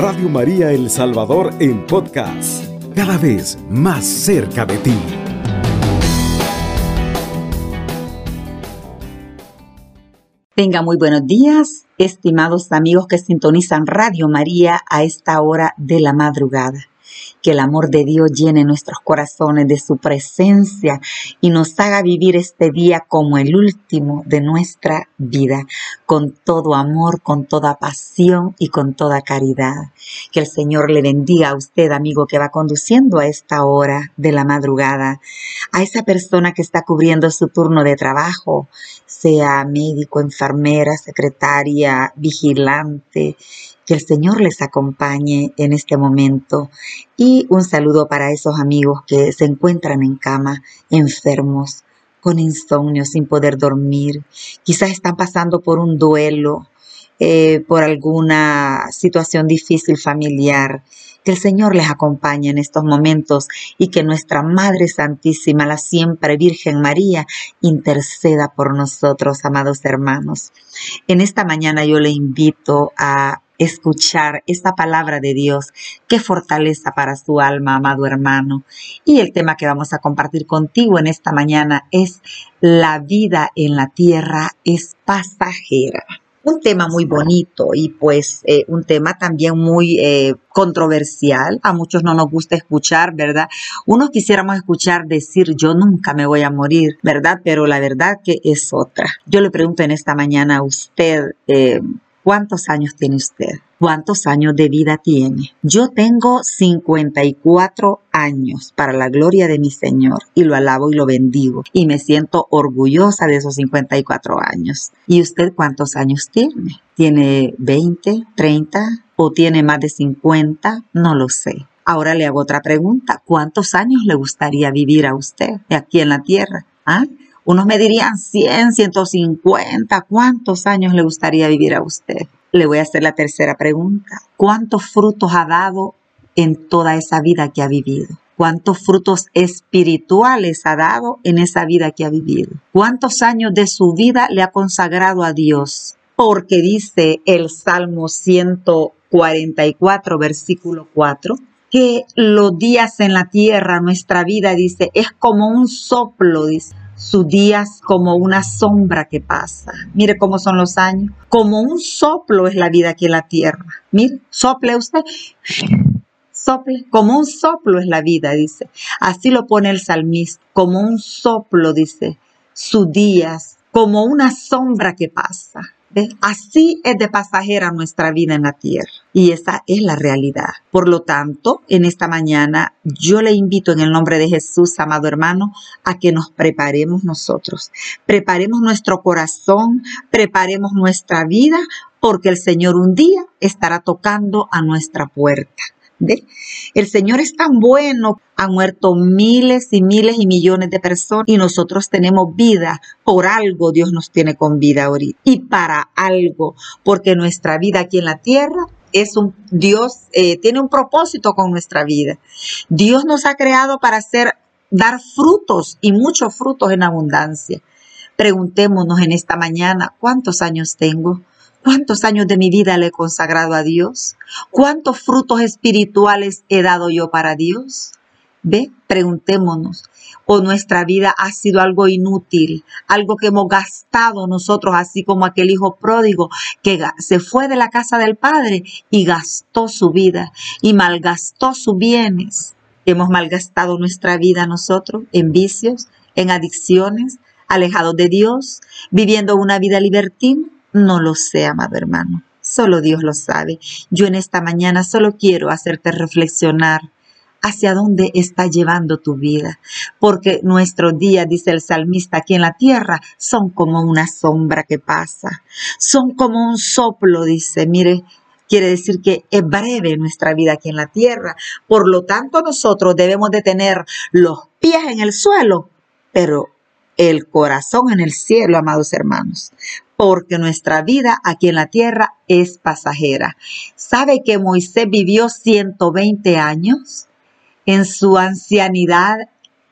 Radio María El Salvador en podcast, cada vez más cerca de ti. Tenga muy buenos días, estimados amigos que sintonizan Radio María a esta hora de la madrugada que el amor de Dios llene nuestros corazones de su presencia y nos haga vivir este día como el último de nuestra vida, con todo amor, con toda pasión y con toda caridad. Que el Señor le bendiga a usted, amigo, que va conduciendo a esta hora de la madrugada, a esa persona que está cubriendo su turno de trabajo, sea médico, enfermera, secretaria, vigilante, que el Señor les acompañe en este momento y un saludo para esos amigos que se encuentran en cama, enfermos, con insomnio, sin poder dormir. Quizás están pasando por un duelo, eh, por alguna situación difícil familiar. Que el Señor les acompañe en estos momentos y que nuestra Madre Santísima, la siempre Virgen María, interceda por nosotros, amados hermanos. En esta mañana yo le invito a escuchar esta palabra de Dios. Qué fortaleza para su alma, amado hermano. Y el tema que vamos a compartir contigo en esta mañana es la vida en la tierra es pasajera. Un tema muy bonito y pues eh, un tema también muy eh, controversial. A muchos no nos gusta escuchar, ¿verdad? Unos quisiéramos escuchar decir yo nunca me voy a morir, ¿verdad? Pero la verdad que es otra. Yo le pregunto en esta mañana a usted, eh, ¿Cuántos años tiene usted? ¿Cuántos años de vida tiene? Yo tengo 54 años para la gloria de mi Señor y lo alabo y lo bendigo y me siento orgullosa de esos 54 años. ¿Y usted cuántos años tiene? ¿Tiene 20, 30 o tiene más de 50? No lo sé. Ahora le hago otra pregunta. ¿Cuántos años le gustaría vivir a usted aquí en la tierra? ¿Ah? Unos me dirían 100, 150. ¿Cuántos años le gustaría vivir a usted? Le voy a hacer la tercera pregunta. ¿Cuántos frutos ha dado en toda esa vida que ha vivido? ¿Cuántos frutos espirituales ha dado en esa vida que ha vivido? ¿Cuántos años de su vida le ha consagrado a Dios? Porque dice el Salmo 144, versículo 4, que los días en la tierra, nuestra vida, dice, es como un soplo, dice sus días como una sombra que pasa. Mire cómo son los años. Como un soplo es la vida aquí en la tierra. Mire, sople usted. Sople, como un soplo es la vida, dice. Así lo pone el salmista, como un soplo, dice. Sus días, como una sombra que pasa. Así es de pasajera nuestra vida en la tierra y esa es la realidad. Por lo tanto, en esta mañana yo le invito en el nombre de Jesús, amado hermano, a que nos preparemos nosotros. Preparemos nuestro corazón, preparemos nuestra vida, porque el Señor un día estará tocando a nuestra puerta. El Señor es tan bueno. Han muerto miles y miles y millones de personas y nosotros tenemos vida. Por algo Dios nos tiene con vida ahorita. Y para algo, porque nuestra vida aquí en la tierra es un Dios, eh, tiene un propósito con nuestra vida. Dios nos ha creado para hacer, dar frutos y muchos frutos en abundancia. Preguntémonos en esta mañana, ¿cuántos años tengo? ¿Cuántos años de mi vida le he consagrado a Dios? ¿Cuántos frutos espirituales he dado yo para Dios? Ve, preguntémonos. ¿O nuestra vida ha sido algo inútil, algo que hemos gastado nosotros, así como aquel hijo pródigo que se fue de la casa del Padre y gastó su vida y malgastó sus bienes? Hemos malgastado nuestra vida nosotros en vicios, en adicciones, alejados de Dios, viviendo una vida libertina no lo sé, amado hermano. Solo Dios lo sabe. Yo en esta mañana solo quiero hacerte reflexionar hacia dónde está llevando tu vida. Porque nuestros días, dice el salmista, aquí en la tierra son como una sombra que pasa. Son como un soplo, dice. Mire, quiere decir que es breve nuestra vida aquí en la tierra. Por lo tanto, nosotros debemos de tener los pies en el suelo, pero el corazón en el cielo, amados hermanos porque nuestra vida aquí en la tierra es pasajera. ¿Sabe que Moisés vivió 120 años? En su ancianidad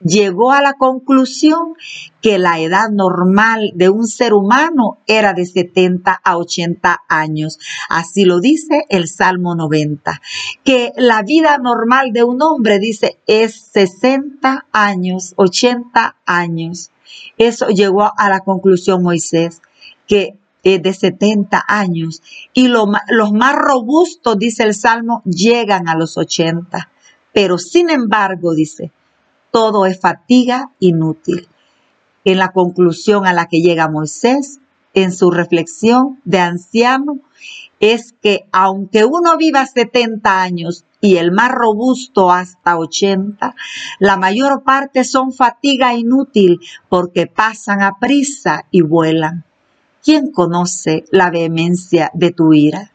llegó a la conclusión que la edad normal de un ser humano era de 70 a 80 años. Así lo dice el Salmo 90. Que la vida normal de un hombre, dice, es 60 años, 80 años. Eso llegó a la conclusión Moisés, que es de 70 años. Y los más robustos, dice el Salmo, llegan a los 80. Pero sin embargo, dice, todo es fatiga inútil. En la conclusión a la que llega Moisés en su reflexión de anciano es que aunque uno viva 70 años y el más robusto hasta 80, la mayor parte son fatiga inútil porque pasan a prisa y vuelan. ¿Quién conoce la vehemencia de tu ira?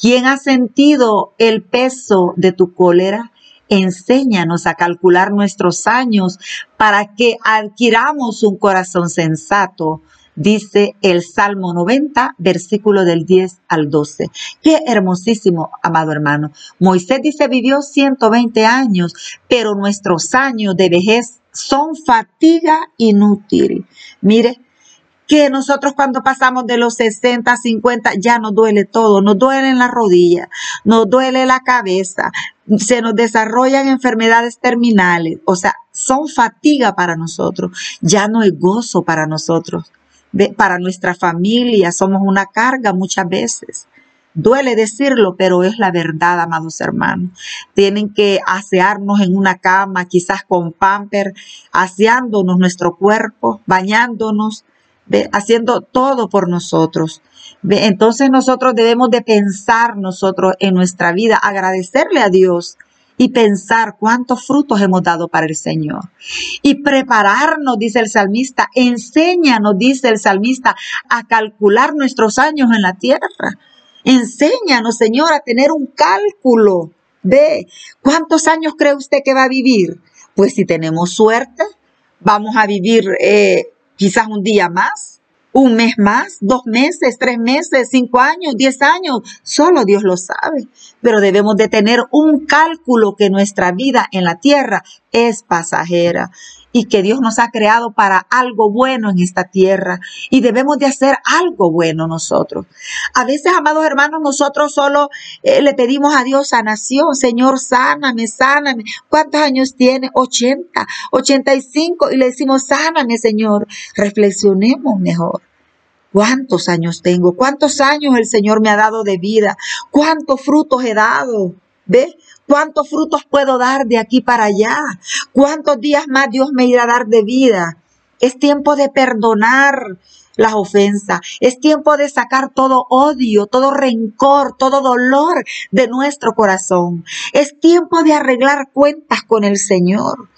¿Quién ha sentido el peso de tu cólera? Enséñanos a calcular nuestros años para que adquiramos un corazón sensato, dice el Salmo 90, versículo del 10 al 12. Qué hermosísimo, amado hermano. Moisés dice vivió 120 años, pero nuestros años de vejez son fatiga inútil. Mire, que nosotros cuando pasamos de los 60, 50, ya nos duele todo, nos duele en la rodilla, nos duele la cabeza, se nos desarrollan enfermedades terminales, o sea, son fatiga para nosotros, ya no es gozo para nosotros, para nuestra familia, somos una carga muchas veces. Duele decirlo, pero es la verdad, amados hermanos. Tienen que asearnos en una cama, quizás con pamper, aseándonos nuestro cuerpo, bañándonos, haciendo todo por nosotros. Entonces nosotros debemos de pensar nosotros en nuestra vida, agradecerle a Dios y pensar cuántos frutos hemos dado para el Señor. Y prepararnos, dice el salmista, enséñanos, dice el salmista, a calcular nuestros años en la tierra. Enséñanos, Señor, a tener un cálculo. Ve, ¿cuántos años cree usted que va a vivir? Pues si tenemos suerte, vamos a vivir eh, quizás un día más, un mes más, dos meses, tres meses, cinco años, diez años, solo Dios lo sabe. Pero debemos de tener un cálculo que nuestra vida en la tierra es pasajera y que Dios nos ha creado para algo bueno en esta tierra y debemos de hacer algo bueno nosotros. A veces, amados hermanos, nosotros solo eh, le pedimos a Dios sanación, Señor, sáname, sáname. ¿Cuántos años tiene? 80, 85 y le decimos, sáname, Señor. Reflexionemos mejor. ¿Cuántos años tengo? ¿Cuántos años el Señor me ha dado de vida? ¿Cuántos frutos he dado? ¿Ve? ¿Cuántos frutos puedo dar de aquí para allá? ¿Cuántos días más Dios me irá a dar de vida? Es tiempo de perdonar las ofensas. Es tiempo de sacar todo odio, todo rencor, todo dolor de nuestro corazón. Es tiempo de arreglar cuentas con el Señor.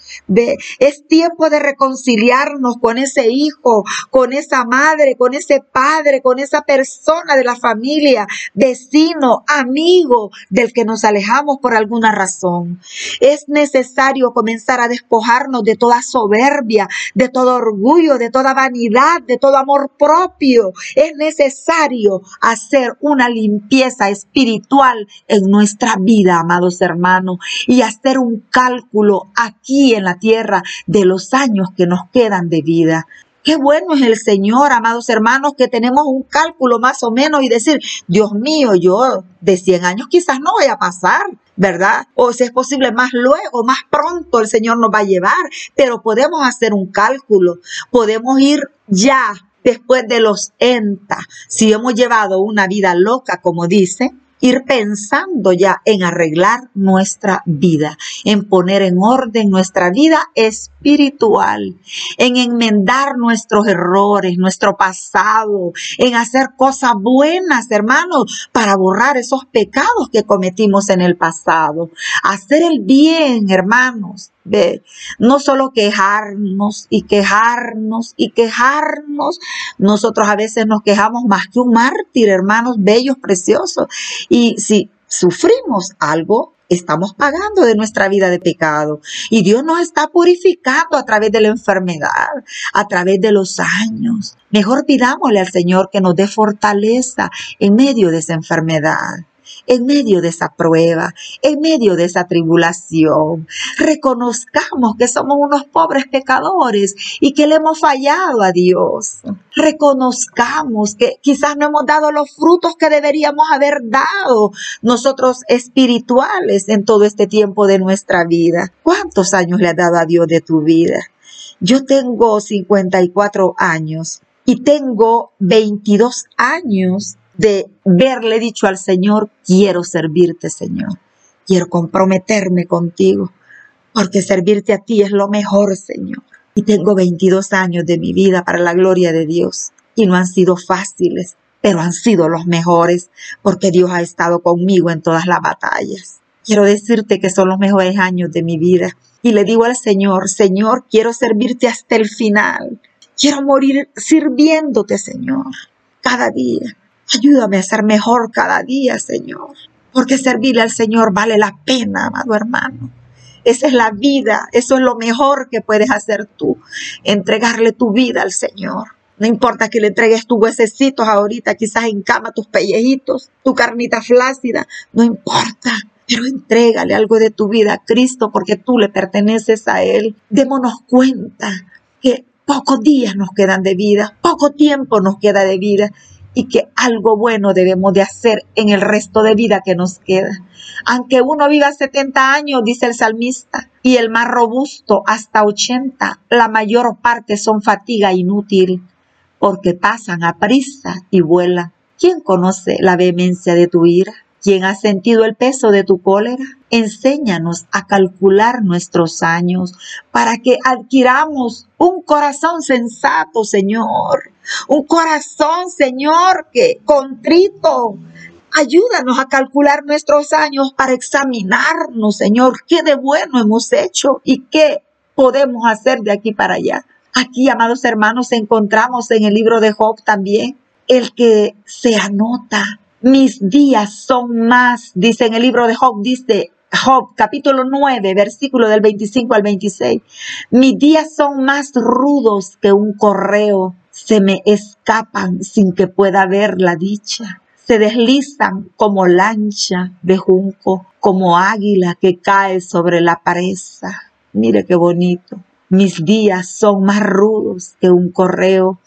Es tiempo de reconciliarnos con ese hijo, con esa madre, con ese padre, con esa persona de la familia, vecino, amigo del que nos alejamos por alguna razón. Es necesario comenzar a despojarnos de toda soberbia, de todo orgullo, de toda vanidad, de todo amor propio. Es necesario hacer una limpieza espiritual en nuestra vida, amados hermanos, y hacer un cálculo aquí en la tierra de los años que nos quedan de vida. Qué bueno es el Señor, amados hermanos, que tenemos un cálculo más o menos y decir, Dios mío, yo de 100 años quizás no voy a pasar, ¿verdad? O si es posible más luego, más pronto el Señor nos va a llevar, pero podemos hacer un cálculo, podemos ir ya después de los ENTA, si hemos llevado una vida loca, como dice, ir pensando ya en arreglar nuestra vida, en poner en orden nuestra vida espiritual, en enmendar nuestros errores, nuestro pasado, en hacer cosas buenas, hermanos, para borrar esos pecados que cometimos en el pasado. Hacer el bien, hermanos, no solo quejarnos y quejarnos y quejarnos. Nosotros a veces nos quejamos más que un mártir, hermanos bellos, preciosos. Y si sufrimos algo, estamos pagando de nuestra vida de pecado. Y Dios nos está purificando a través de la enfermedad, a través de los años. Mejor pidámosle al Señor que nos dé fortaleza en medio de esa enfermedad. En medio de esa prueba, en medio de esa tribulación. Reconozcamos que somos unos pobres pecadores y que le hemos fallado a Dios. Reconozcamos que quizás no hemos dado los frutos que deberíamos haber dado nosotros espirituales en todo este tiempo de nuestra vida. ¿Cuántos años le has dado a Dios de tu vida? Yo tengo 54 años y tengo 22 años de verle dicho al Señor, quiero servirte, Señor. Quiero comprometerme contigo, porque servirte a ti es lo mejor, Señor. Y tengo 22 años de mi vida para la gloria de Dios. Y no han sido fáciles, pero han sido los mejores, porque Dios ha estado conmigo en todas las batallas. Quiero decirte que son los mejores años de mi vida. Y le digo al Señor, Señor, quiero servirte hasta el final. Quiero morir sirviéndote, Señor, cada día. Ayúdame a ser mejor cada día, Señor. Porque servirle al Señor vale la pena, amado hermano. Esa es la vida, eso es lo mejor que puedes hacer tú, entregarle tu vida al Señor. No importa que le entregues tus huesecitos ahorita, quizás en cama tus pellejitos, tu carnita flácida, no importa. Pero entrégale algo de tu vida a Cristo porque tú le perteneces a Él. Démonos cuenta que pocos días nos quedan de vida, poco tiempo nos queda de vida y que algo bueno debemos de hacer en el resto de vida que nos queda. Aunque uno viva 70 años, dice el salmista, y el más robusto hasta 80, la mayor parte son fatiga inútil, porque pasan a prisa y vuelan. ¿Quién conoce la vehemencia de tu ira? ¿Quién ha sentido el peso de tu cólera? Enséñanos a calcular nuestros años para que adquiramos un corazón sensato, Señor. Un corazón, Señor, que contrito. Ayúdanos a calcular nuestros años para examinarnos, Señor, qué de bueno hemos hecho y qué podemos hacer de aquí para allá. Aquí, amados hermanos, encontramos en el libro de Job también el que se anota mis días son más, dice en el libro de Job, dice Job capítulo 9, versículo del 25 al 26, mis días son más rudos que un correo, se me escapan sin que pueda ver la dicha, se deslizan como lancha de junco, como águila que cae sobre la presa. Mire qué bonito. Mis días son más rudos que un correo,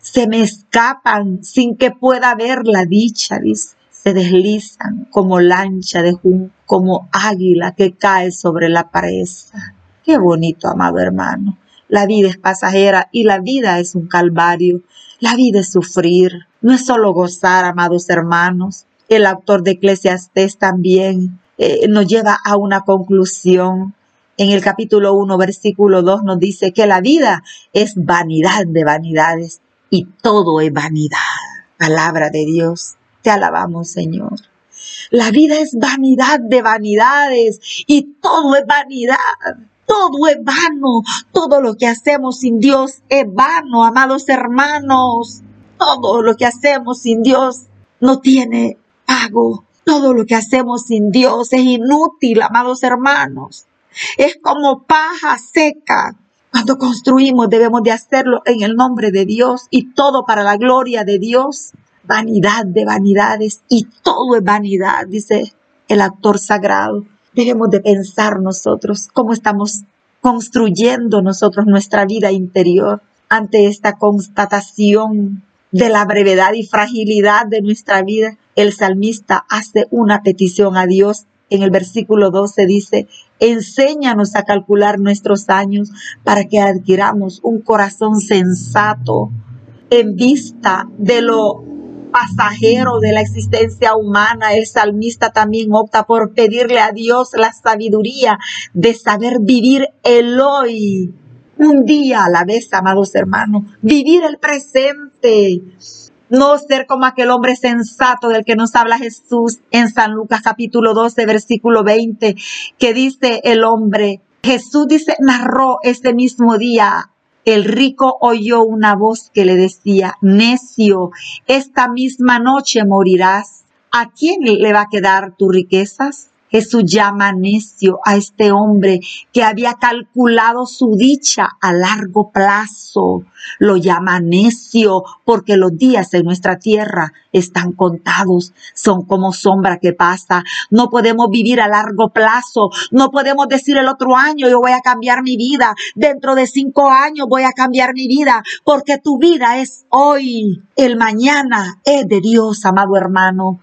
se me escapan sin que pueda ver la dicha, dice. Se deslizan como lancha de junco, como águila que cae sobre la presa. Qué bonito, amado hermano. La vida es pasajera y la vida es un calvario. La vida es sufrir. No es solo gozar, amados hermanos. El autor de Eclesiastés también eh, nos lleva a una conclusión. En el capítulo 1, versículo 2 nos dice que la vida es vanidad de vanidades y todo es vanidad. Palabra de Dios, te alabamos Señor. La vida es vanidad de vanidades y todo es vanidad. Todo es vano. Todo lo que hacemos sin Dios es vano, amados hermanos. Todo lo que hacemos sin Dios no tiene pago. Todo lo que hacemos sin Dios es inútil, amados hermanos. Es como paja seca cuando construimos debemos de hacerlo en el nombre de Dios y todo para la gloria de Dios. Vanidad de vanidades y todo es vanidad, dice el actor sagrado. Debemos de pensar nosotros cómo estamos construyendo nosotros nuestra vida interior ante esta constatación de la brevedad y fragilidad de nuestra vida. El salmista hace una petición a Dios en el versículo 12 dice, enséñanos a calcular nuestros años para que adquiramos un corazón sensato en vista de lo pasajero de la existencia humana, el salmista también opta por pedirle a Dios la sabiduría de saber vivir el hoy, un día a la vez, amados hermanos, vivir el presente, no ser como aquel hombre sensato del que nos habla Jesús en San Lucas capítulo 12, versículo 20, que dice el hombre, Jesús dice, narró ese mismo día, el rico oyó una voz que le decía, necio, esta misma noche morirás. ¿A quién le va a quedar tus riquezas? Jesús llama necio a este hombre que había calculado su dicha a largo plazo. Lo llama necio porque los días en nuestra tierra están contados, son como sombra que pasa. No podemos vivir a largo plazo, no podemos decir el otro año yo voy a cambiar mi vida, dentro de cinco años voy a cambiar mi vida, porque tu vida es hoy, el mañana es de Dios, amado hermano.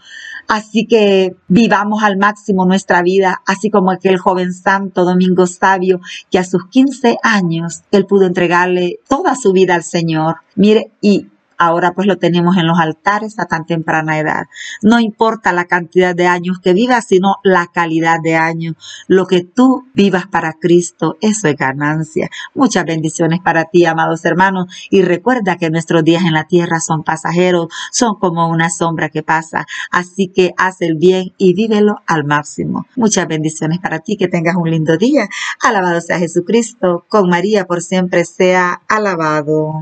Así que vivamos al máximo nuestra vida, así como aquel joven santo Domingo Sabio, que a sus 15 años él pudo entregarle toda su vida al Señor. Mire, y ahora pues lo tenemos en los altares a tan temprana edad. No importa la cantidad de años que vivas, sino la calidad de años. Lo que tú vivas para Cristo, eso es ganancia. Muchas bendiciones para ti, amados hermanos. Y recuerda que nuestros días en la tierra son pasajeros, son como una sombra que pasa. Así que haz el bien y vívelo al máximo. Muchas bendiciones para ti, que tengas un lindo día. Alabado sea Jesucristo, con María por siempre sea alabado.